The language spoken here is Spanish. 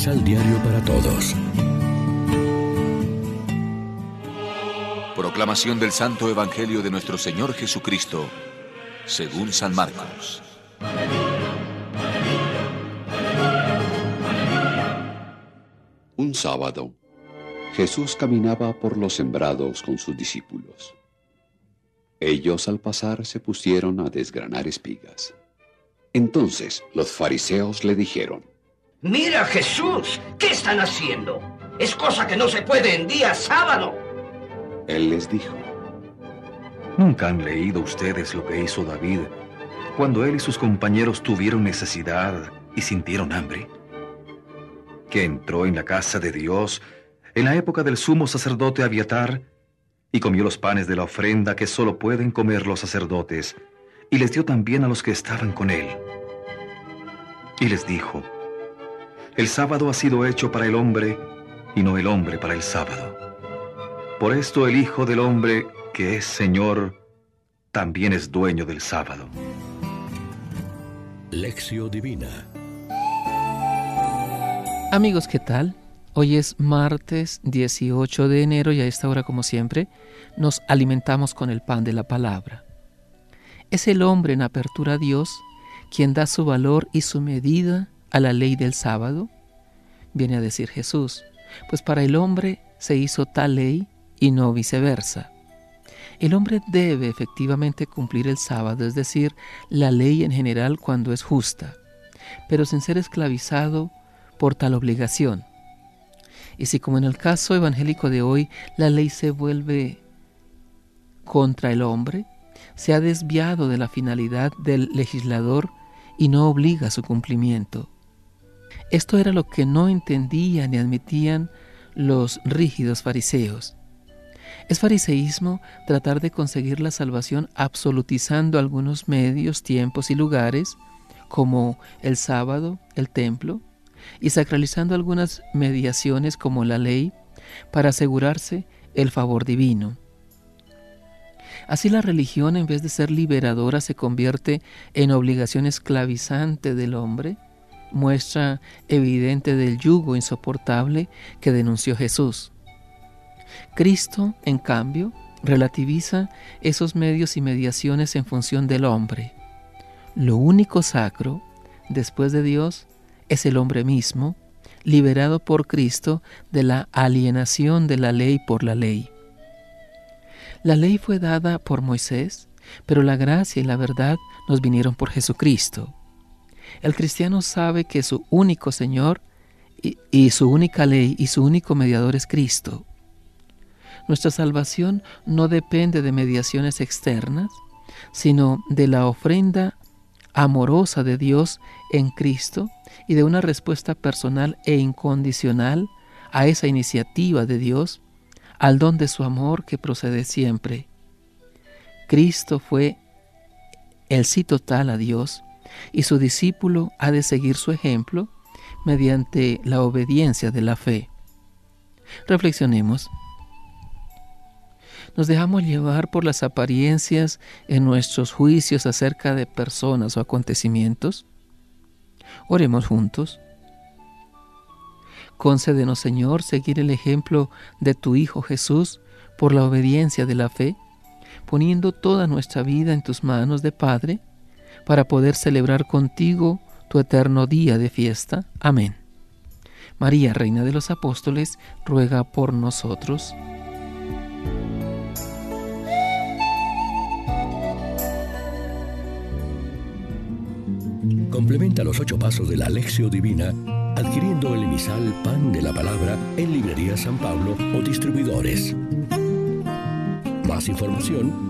Misal Diario para Todos. Proclamación del Santo Evangelio de nuestro Señor Jesucristo, según San Marcos. Un sábado, Jesús caminaba por los sembrados con sus discípulos. Ellos al pasar se pusieron a desgranar espigas. Entonces los fariseos le dijeron, Mira Jesús, ¿qué están haciendo? Es cosa que no se puede en día sábado. Él les dijo, ¿Nunca han leído ustedes lo que hizo David cuando él y sus compañeros tuvieron necesidad y sintieron hambre? Que entró en la casa de Dios en la época del sumo sacerdote Abiatar y comió los panes de la ofrenda que solo pueden comer los sacerdotes y les dio también a los que estaban con él. Y les dijo, el sábado ha sido hecho para el hombre y no el hombre para el sábado. Por esto el Hijo del Hombre, que es Señor, también es dueño del sábado. Lección Divina Amigos, ¿qué tal? Hoy es martes 18 de enero y a esta hora, como siempre, nos alimentamos con el pan de la palabra. Es el hombre en apertura a Dios quien da su valor y su medida a la ley del sábado, viene a decir Jesús, pues para el hombre se hizo tal ley y no viceversa. El hombre debe efectivamente cumplir el sábado, es decir, la ley en general cuando es justa, pero sin ser esclavizado por tal obligación. Y si como en el caso evangélico de hoy la ley se vuelve contra el hombre, se ha desviado de la finalidad del legislador y no obliga a su cumplimiento. Esto era lo que no entendían ni admitían los rígidos fariseos. Es fariseísmo tratar de conseguir la salvación absolutizando algunos medios, tiempos y lugares, como el sábado, el templo, y sacralizando algunas mediaciones como la ley, para asegurarse el favor divino. Así la religión, en vez de ser liberadora, se convierte en obligación esclavizante del hombre, muestra evidente del yugo insoportable que denunció Jesús. Cristo, en cambio, relativiza esos medios y mediaciones en función del hombre. Lo único sacro, después de Dios, es el hombre mismo, liberado por Cristo de la alienación de la ley por la ley. La ley fue dada por Moisés, pero la gracia y la verdad nos vinieron por Jesucristo. El cristiano sabe que su único Señor y, su única ley y su único mediador es Cristo. Nuestra salvación no depende de mediaciones externas, sino de la ofrenda amorosa de Dios en Cristo y de una respuesta personal e incondicional a esa iniciativa de Dios, al don de su amor que procede siempre. Cristo fue el sí total a Dios y su discípulo ha de seguir su ejemplo mediante la obediencia de la fe. Reflexionemos. Nos dejamos llevar por las apariencias en nuestros juicios acerca de personas o acontecimientos. Oremos juntos. Concédenos, Señor, seguir el ejemplo de tu Hijo Jesús por la obediencia de la fe, poniendo toda nuestra vida en tus manos de Padre, para poder celebrar contigo tu eterno día de fiesta. Amén. María, Reina de los Apóstoles, ruega por nosotros. Complementa los ocho pasos de la Alexio Divina adquiriendo el emisal Pan de la Palabra en Librería San Pablo o distribuidores. Más información